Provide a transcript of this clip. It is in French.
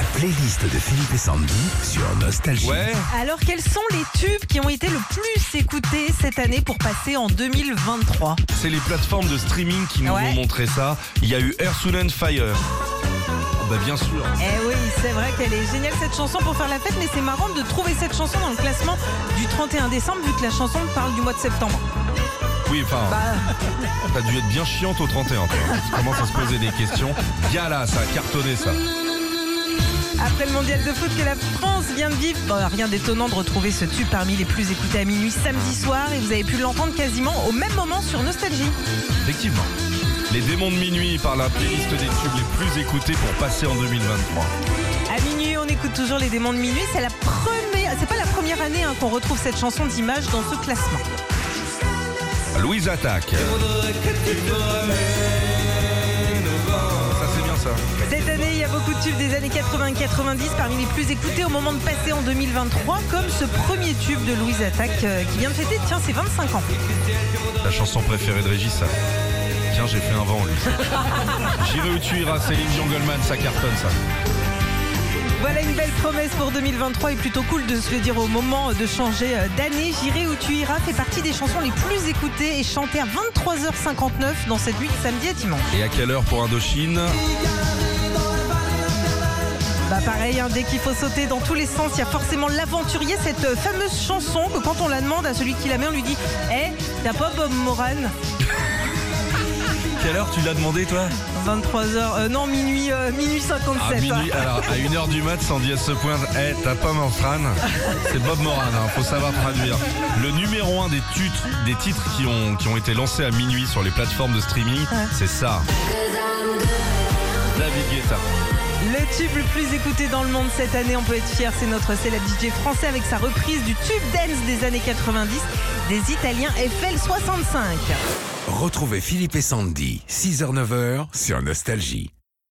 La playlist de Philippe et Sandy sur Nostalgie. Ouais, Alors, quels sont les tubes qui ont été le plus écoutés cette année pour passer en 2023 c'est les plateformes de streaming qui nous Ouais. ont montré ça. Il y a eu Earth, Wind and Fire. Oh, bah bien sûr. Eh oui, c'est vrai qu'elle est géniale cette chanson pour faire la fête, mais c'est marrant de trouver cette chanson dans le classement du 31 décembre, vu que la chanson parle du mois de septembre. Oui, enfin, Bah, t'as dû être bien chiante au 31. toi. Tu commences à se poser des questions? Gala, ça a cartonné ça. Après le mondial de foot que la France vient de vivre, bah, rien d'étonnant de retrouver ce tube parmi les plus écoutés à minuit samedi soir, et vous avez pu l'entendre quasiment au même moment sur Nostalgie. Effectivement. Les démons de minuit par la playlist des tubes les plus écoutés pour passer en 2023. À minuit, on écoute toujours les démons de minuit. C'est la première, c'est pas la première année hein, qu'on retrouve cette chanson d'image dans ce classement. Louise Attaque. Ça c'est bien ça. Il y a beaucoup de tubes des années 80 et 90 parmi les plus écoutés au moment de passer en 2023, comme ce premier tube de Louise Attaque euh, qui vient de fêter, tiens, ses 25 ans. La chanson préférée de Régis, ça. Tiens, j'ai fait un vent, lui. J'irai où tu iras, Céline Dion Goldman, ça cartonne, ça. Voilà une belle promesse pour 2023 et plutôt cool de se le dire au moment de changer euh, d'année. J'irai où tu iras fait partie des chansons les plus écoutées et chantées à 23h59 dans cette nuit de samedi à dimanche. Et à quelle heure pour Indochine? Bah pareil, hein, dès qu'il faut sauter dans tous les sens, il y a forcément l'aventurier, cette euh, fameuse chanson que quand on la demande à celui qui la met, on lui dit Eh, t'as pas Bob Moran? Quelle heure tu l'as demandé, toi? 23h, euh, non, minuit, euh, minuit 57. À minuit, alors à 1h du mat, Sandy elle se pointe. Eh, t'as pas mon frane C'est Bob Moran, hein, faut savoir traduire. Le numéro un des, titres, des titres qui ont, qui ont été lancés à minuit sur les plateformes de streaming, c'est ça. David Guetta. Le tube le plus écouté dans le monde cette année, on peut être fier, c'est notre célèbre DJ français avec sa reprise du tube dance des années 90 des Italiens FL65. Retrouvez Philippe et Sandy, 6h-9h sur Nostalgie.